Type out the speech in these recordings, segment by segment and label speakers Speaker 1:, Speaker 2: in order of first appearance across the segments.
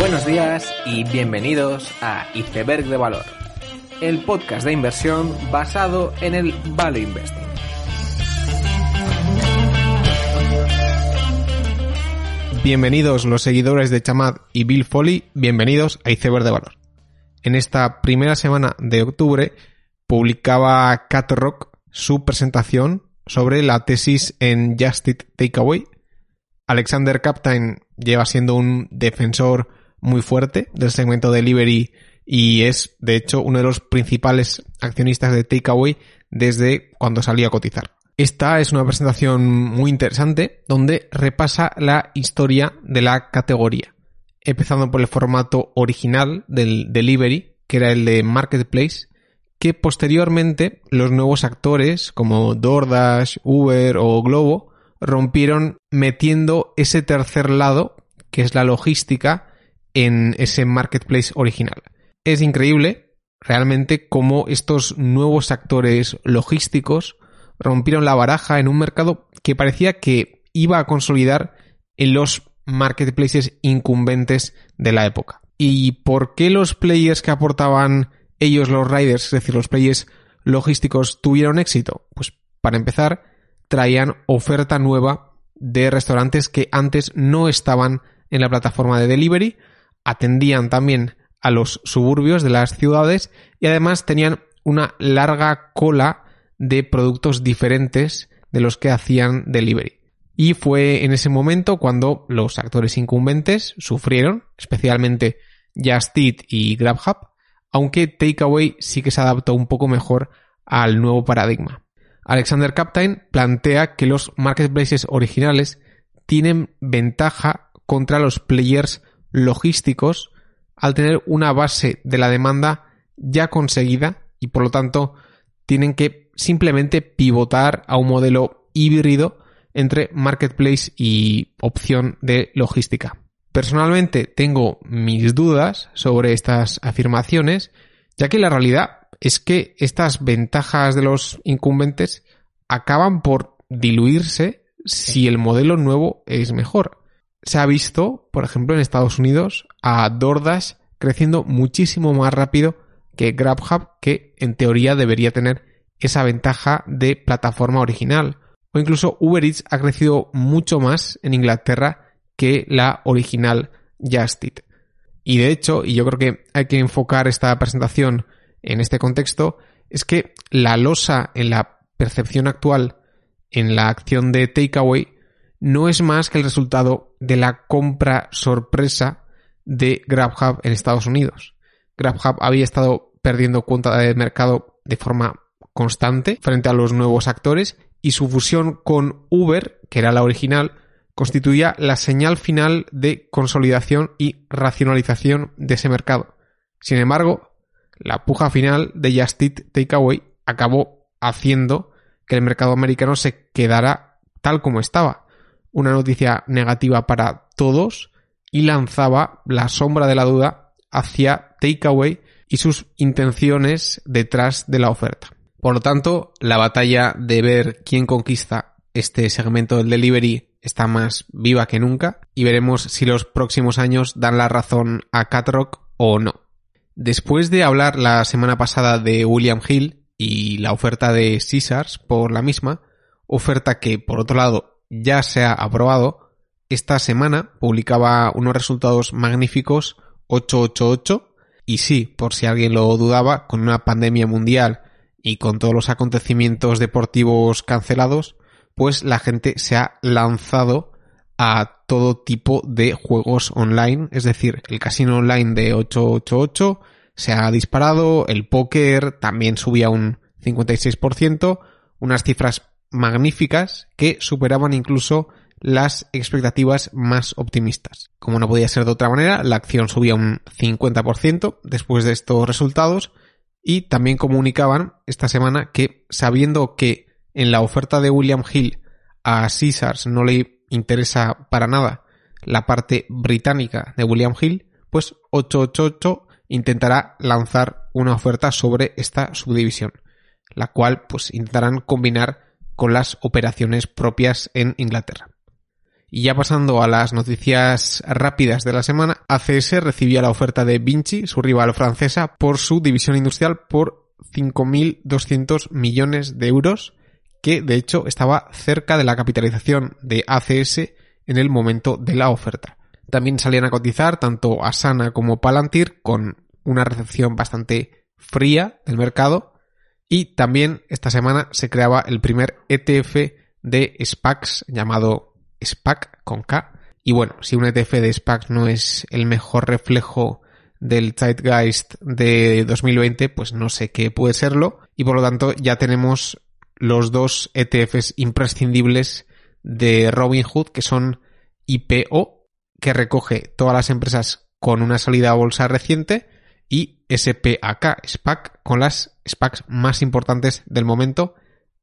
Speaker 1: Buenos días y bienvenidos a Iceberg de Valor, el podcast de inversión basado en el Value Investing.
Speaker 2: Bienvenidos los seguidores de Chamad y Bill Foley, bienvenidos a Iceberg de Valor. En esta primera semana de octubre publicaba Catrock su presentación sobre la tesis en Just Takeaway. Alexander Captain lleva siendo un defensor muy fuerte del segmento delivery y es, de hecho, uno de los principales accionistas de Takeaway desde cuando salió a cotizar. Esta es una presentación muy interesante donde repasa la historia de la categoría, empezando por el formato original del delivery, que era el de Marketplace, que posteriormente los nuevos actores como DoorDash, Uber o Globo rompieron metiendo ese tercer lado, que es la logística, en ese marketplace original. Es increíble realmente cómo estos nuevos actores logísticos rompieron la baraja en un mercado que parecía que iba a consolidar en los marketplaces incumbentes de la época. ¿Y por qué los players que aportaban ellos los riders, es decir, los players logísticos, tuvieron éxito? Pues para empezar, traían oferta nueva de restaurantes que antes no estaban en la plataforma de delivery atendían también a los suburbios de las ciudades y además tenían una larga cola de productos diferentes de los que hacían delivery. Y fue en ese momento cuando los actores incumbentes sufrieron, especialmente Just y GrabHub, aunque Takeaway sí que se adaptó un poco mejor al nuevo paradigma. Alexander Captain plantea que los marketplaces originales tienen ventaja contra los players logísticos al tener una base de la demanda ya conseguida y por lo tanto tienen que simplemente pivotar a un modelo híbrido entre marketplace y opción de logística. Personalmente tengo mis dudas sobre estas afirmaciones, ya que la realidad es que estas ventajas de los incumbentes acaban por diluirse si el modelo nuevo es mejor se ha visto, por ejemplo, en Estados Unidos, a DoorDash creciendo muchísimo más rápido que GrabHub, que en teoría debería tener esa ventaja de plataforma original. O incluso Uber Eats ha crecido mucho más en Inglaterra que la original Just Eat. Y de hecho, y yo creo que hay que enfocar esta presentación en este contexto, es que la losa en la percepción actual en la acción de takeaway no es más que el resultado de la compra sorpresa de GrabHub en Estados Unidos. GrabHub había estado perdiendo cuenta de mercado de forma constante frente a los nuevos actores y su fusión con Uber, que era la original, constituía la señal final de consolidación y racionalización de ese mercado. Sin embargo, la puja final de Just Takeaway acabó haciendo que el mercado americano se quedara tal como estaba, una noticia negativa para todos y lanzaba la sombra de la duda hacia Takeaway y sus intenciones detrás de la oferta. Por lo tanto, la batalla de ver quién conquista este segmento del delivery está más viva que nunca y veremos si los próximos años dan la razón a Catrock o no. Después de hablar la semana pasada de William Hill y la oferta de Caesars por la misma, oferta que por otro lado ya se ha aprobado, esta semana publicaba unos resultados magníficos 888 y sí, por si alguien lo dudaba, con una pandemia mundial y con todos los acontecimientos deportivos cancelados, pues la gente se ha lanzado a todo tipo de juegos online, es decir, el casino online de 888 se ha disparado, el póker también subía un 56%, unas cifras magníficas que superaban incluso las expectativas más optimistas. Como no podía ser de otra manera, la acción subía un 50% después de estos resultados y también comunicaban esta semana que sabiendo que en la oferta de William Hill a Caesars no le interesa para nada la parte británica de William Hill, pues 888 intentará lanzar una oferta sobre esta subdivisión, la cual pues intentarán combinar con las operaciones propias en Inglaterra. Y ya pasando a las noticias rápidas de la semana, ACS recibía la oferta de Vinci, su rival francesa, por su división industrial por 5.200 millones de euros, que de hecho estaba cerca de la capitalización de ACS en el momento de la oferta. También salían a cotizar tanto Asana como Palantir con una recepción bastante fría del mercado y también esta semana se creaba el primer ETF de SPACs llamado SPAC con K. Y bueno, si un ETF de SPACs no es el mejor reflejo del Zeitgeist de 2020, pues no sé qué puede serlo. Y por lo tanto ya tenemos los dos ETFs imprescindibles de Robinhood, que son IPO, que recoge todas las empresas con una salida a bolsa reciente, y SPAK, SPAC, con las SPACs más importantes del momento.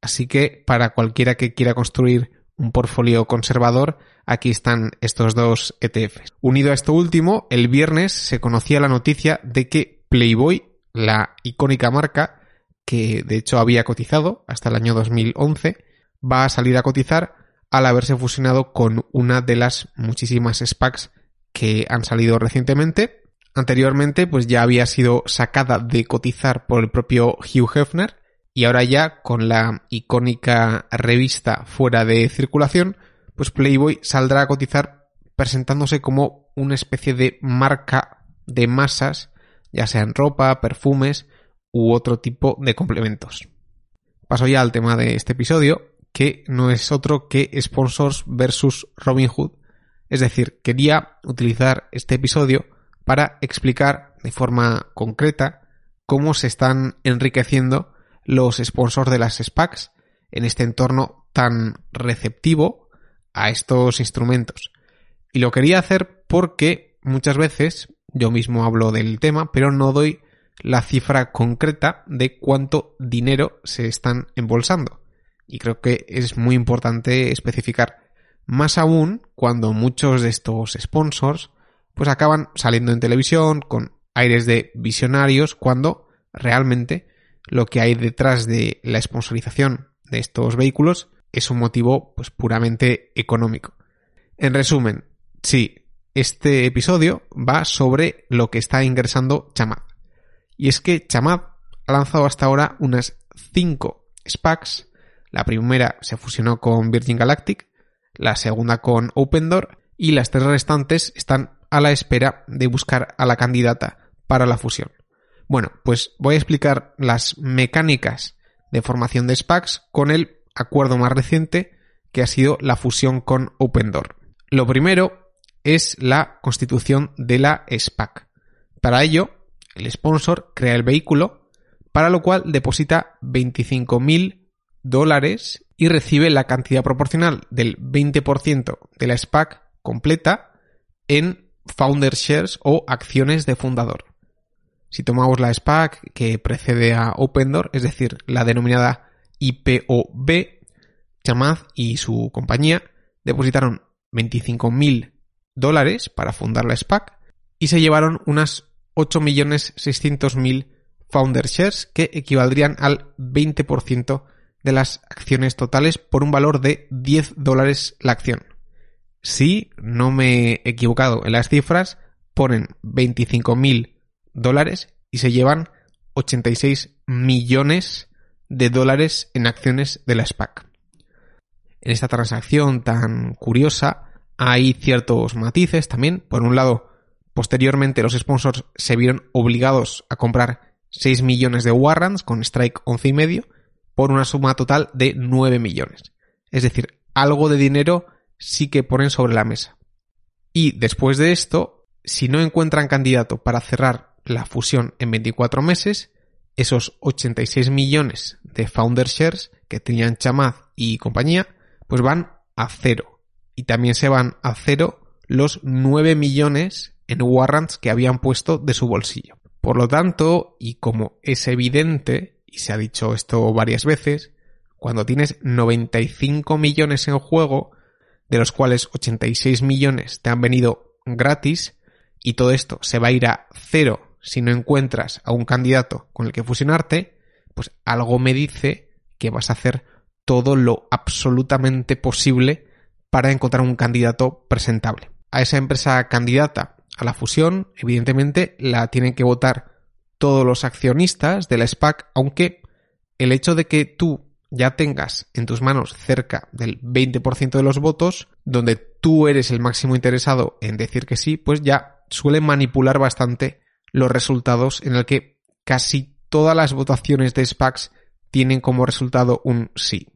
Speaker 2: Así que para cualquiera que quiera construir un portfolio conservador, aquí están estos dos ETFs. Unido a esto último, el viernes se conocía la noticia de que Playboy, la icónica marca, que de hecho había cotizado hasta el año 2011, va a salir a cotizar al haberse fusionado con una de las muchísimas SPACs que han salido recientemente. Anteriormente, pues ya había sido sacada de cotizar por el propio Hugh Hefner y ahora ya con la icónica revista fuera de circulación, pues Playboy saldrá a cotizar presentándose como una especie de marca de masas, ya sean ropa, perfumes u otro tipo de complementos. Paso ya al tema de este episodio, que no es otro que sponsors versus Robinhood. Es decir, quería utilizar este episodio para explicar de forma concreta cómo se están enriqueciendo los sponsors de las SPACs en este entorno tan receptivo a estos instrumentos. Y lo quería hacer porque muchas veces yo mismo hablo del tema, pero no doy la cifra concreta de cuánto dinero se están embolsando. Y creo que es muy importante especificar. Más aún cuando muchos de estos sponsors pues acaban saliendo en televisión con aires de visionarios cuando realmente lo que hay detrás de la sponsorización de estos vehículos es un motivo pues puramente económico. En resumen, sí, este episodio va sobre lo que está ingresando Chamad. Y es que Chamad ha lanzado hasta ahora unas 5 SPACs. La primera se fusionó con Virgin Galactic, la segunda con OpenDoor y las tres restantes están a la espera de buscar a la candidata para la fusión. Bueno, pues voy a explicar las mecánicas de formación de SPACs con el acuerdo más reciente que ha sido la fusión con OpenDoor. Lo primero es la constitución de la SPAC. Para ello, el sponsor crea el vehículo, para lo cual deposita 25.000 dólares y recibe la cantidad proporcional del 20% de la SPAC completa en founder shares o acciones de fundador. Si tomamos la SPAC que precede a OpenDoor, es decir, la denominada IPOB, Chamath y su compañía depositaron 25.000 dólares para fundar la SPAC y se llevaron unas 8.600.000 founder shares que equivaldrían al 20% de las acciones totales por un valor de 10 dólares la acción. Si no me he equivocado en las cifras, ponen 25.000 dólares y se llevan 86 millones de dólares en acciones de la SPAC. En esta transacción tan curiosa hay ciertos matices también. Por un lado, posteriormente los sponsors se vieron obligados a comprar 6 millones de warrants con strike 11 y medio por una suma total de 9 millones. Es decir, algo de dinero sí que ponen sobre la mesa. Y después de esto, si no encuentran candidato para cerrar la fusión en 24 meses, esos 86 millones de founder shares que tenían Chamaz y compañía, pues van a cero. Y también se van a cero los 9 millones en warrants que habían puesto de su bolsillo. Por lo tanto, y como es evidente, y se ha dicho esto varias veces, cuando tienes 95 millones en juego, de los cuales 86 millones te han venido gratis, y todo esto se va a ir a cero si no encuentras a un candidato con el que fusionarte, pues algo me dice que vas a hacer todo lo absolutamente posible para encontrar un candidato presentable. A esa empresa candidata a la fusión, evidentemente, la tienen que votar todos los accionistas de la SPAC, aunque el hecho de que tú ya tengas en tus manos cerca del 20% de los votos, donde tú eres el máximo interesado en decir que sí, pues ya suele manipular bastante los resultados en el que casi todas las votaciones de SPACs tienen como resultado un sí.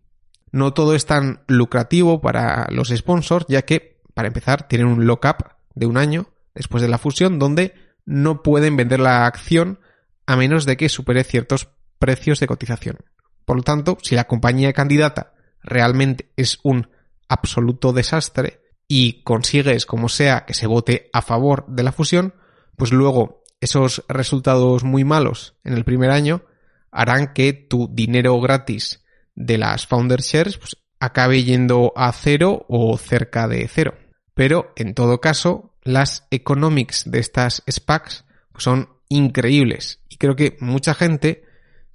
Speaker 2: No todo es tan lucrativo para los sponsors, ya que, para empezar, tienen un lock-up de un año después de la fusión, donde no pueden vender la acción a menos de que supere ciertos precios de cotización. Por lo tanto, si la compañía candidata realmente es un absoluto desastre y consigues, como sea, que se vote a favor de la fusión, pues luego esos resultados muy malos en el primer año harán que tu dinero gratis de las founder shares pues, acabe yendo a cero o cerca de cero. Pero en todo caso, las economics de estas SPACs pues, son increíbles y creo que mucha gente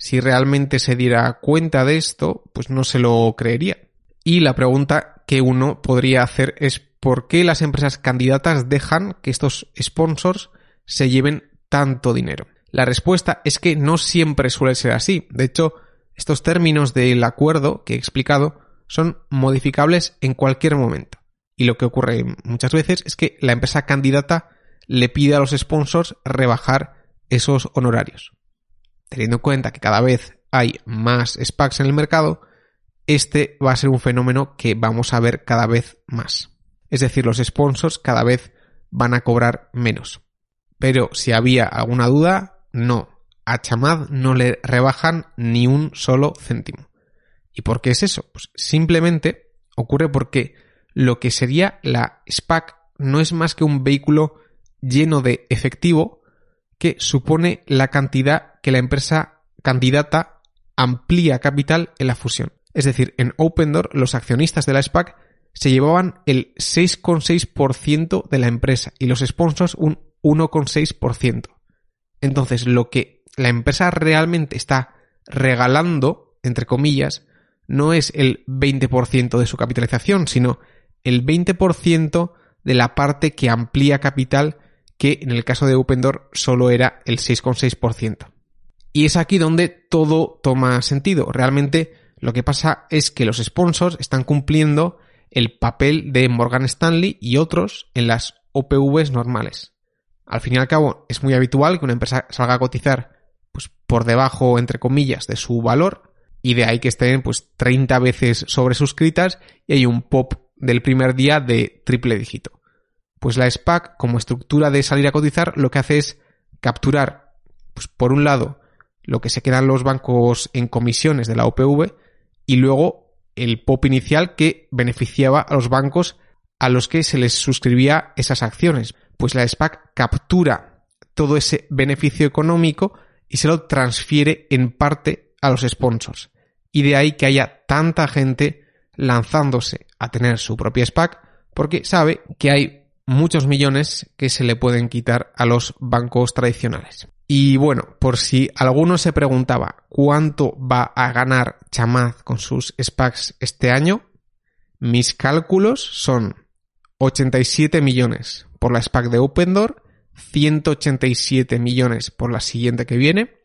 Speaker 2: si realmente se diera cuenta de esto, pues no se lo creería. Y la pregunta que uno podría hacer es ¿por qué las empresas candidatas dejan que estos sponsors se lleven tanto dinero? La respuesta es que no siempre suele ser así. De hecho, estos términos del acuerdo que he explicado son modificables en cualquier momento. Y lo que ocurre muchas veces es que la empresa candidata le pide a los sponsors rebajar esos honorarios teniendo en cuenta que cada vez hay más SPACs en el mercado, este va a ser un fenómeno que vamos a ver cada vez más. Es decir, los sponsors cada vez van a cobrar menos. Pero si había alguna duda, no. A Chamad no le rebajan ni un solo céntimo. ¿Y por qué es eso? Pues simplemente ocurre porque lo que sería la SPAC no es más que un vehículo lleno de efectivo que supone la cantidad que la empresa candidata amplía capital en la fusión. Es decir, en Opendoor los accionistas de la SPAC se llevaban el 6,6% de la empresa y los sponsors un 1,6%. Entonces, lo que la empresa realmente está regalando, entre comillas, no es el 20% de su capitalización, sino el 20% de la parte que amplía capital que en el caso de Opendoor solo era el 6,6%. Y es aquí donde todo toma sentido. Realmente lo que pasa es que los sponsors están cumpliendo el papel de Morgan Stanley y otros en las OPVs normales. Al fin y al cabo, es muy habitual que una empresa salga a cotizar pues, por debajo, entre comillas, de su valor, y de ahí que estén pues 30 veces sobresuscritas y hay un pop del primer día de triple dígito. Pues la SPAC, como estructura de salir a cotizar, lo que hace es capturar, pues por un lado, lo que se quedan los bancos en comisiones de la OPV y luego el POP inicial que beneficiaba a los bancos a los que se les suscribía esas acciones. Pues la SPAC captura todo ese beneficio económico y se lo transfiere en parte a los sponsors. Y de ahí que haya tanta gente lanzándose a tener su propia SPAC porque sabe que hay muchos millones que se le pueden quitar a los bancos tradicionales. Y bueno, por si alguno se preguntaba cuánto va a ganar Chamaz con sus SPACs este año, mis cálculos son 87 millones por la SPAC de Opendoor, 187 millones por la siguiente que viene,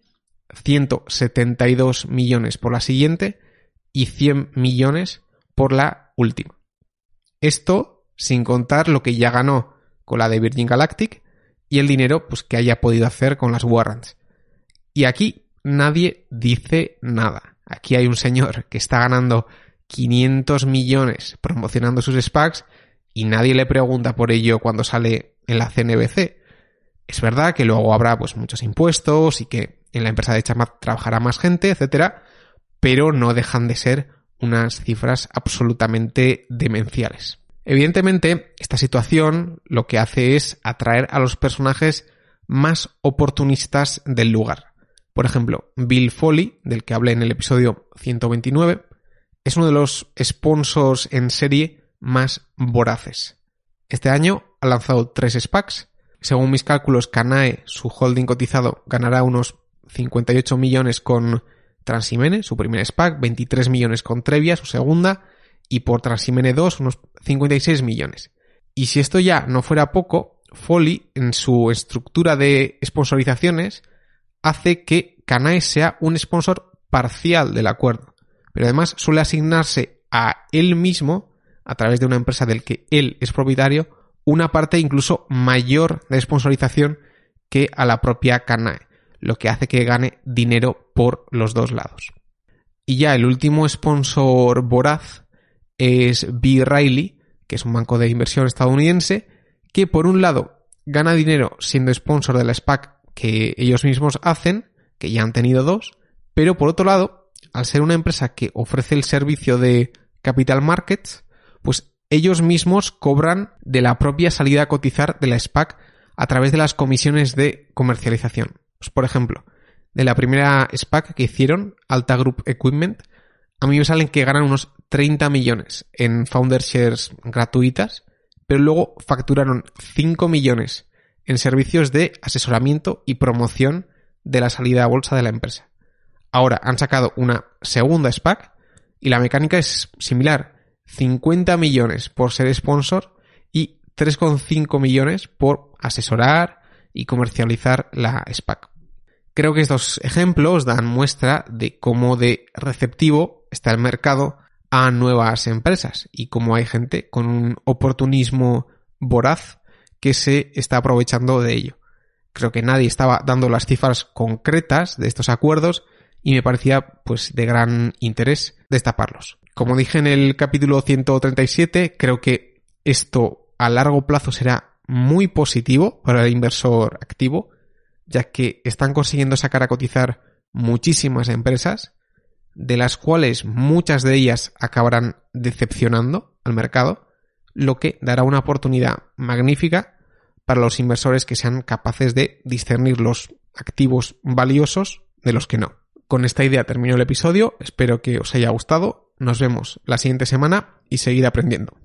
Speaker 2: 172 millones por la siguiente y 100 millones por la última. Esto sin contar lo que ya ganó con la de Virgin Galactic y el dinero pues, que haya podido hacer con las warrants. Y aquí nadie dice nada. Aquí hay un señor que está ganando 500 millones promocionando sus SPACs y nadie le pregunta por ello cuando sale en la CNBC. Es verdad que luego habrá pues muchos impuestos y que en la empresa de Chamat trabajará más gente, etcétera, pero no dejan de ser unas cifras absolutamente demenciales. Evidentemente, esta situación lo que hace es atraer a los personajes más oportunistas del lugar. Por ejemplo, Bill Foley, del que hablé en el episodio 129, es uno de los sponsors en serie más voraces. Este año ha lanzado tres SPACs. Según mis cálculos, Canae, su holding cotizado, ganará unos 58 millones con Transimene, su primer SPAC, 23 millones con Trevia, su segunda, y por Transimene 2 unos 56 millones. Y si esto ya no fuera poco, Foley en su estructura de sponsorizaciones hace que Canae sea un sponsor parcial del acuerdo, pero además suele asignarse a él mismo, a través de una empresa del que él es propietario, una parte incluso mayor de sponsorización que a la propia Canae, lo que hace que gane dinero por los dos lados. Y ya el último sponsor voraz es B. Riley, que es un banco de inversión estadounidense, que por un lado gana dinero siendo sponsor de la SPAC que ellos mismos hacen, que ya han tenido dos, pero por otro lado, al ser una empresa que ofrece el servicio de capital markets, pues ellos mismos cobran de la propia salida a cotizar de la SPAC a través de las comisiones de comercialización. Pues, por ejemplo, de la primera SPAC que hicieron, Alta Group Equipment, a mí me salen que ganan unos 30 millones en Founder Shares gratuitas, pero luego facturaron 5 millones en servicios de asesoramiento y promoción de la salida a bolsa de la empresa. Ahora han sacado una segunda SPAC y la mecánica es similar. 50 millones por ser sponsor y 3,5 millones por asesorar y comercializar la SPAC. Creo que estos ejemplos dan muestra de cómo de receptivo está el mercado a nuevas empresas y cómo hay gente con un oportunismo voraz que se está aprovechando de ello. Creo que nadie estaba dando las cifras concretas de estos acuerdos y me parecía pues de gran interés destaparlos. Como dije en el capítulo 137, creo que esto a largo plazo será muy positivo para el inversor activo, ya que están consiguiendo sacar a cotizar muchísimas empresas, de las cuales muchas de ellas acabarán decepcionando al mercado, lo que dará una oportunidad magnífica para los inversores que sean capaces de discernir los activos valiosos de los que no. Con esta idea termino el episodio, espero que os haya gustado, nos vemos la siguiente semana y seguir aprendiendo.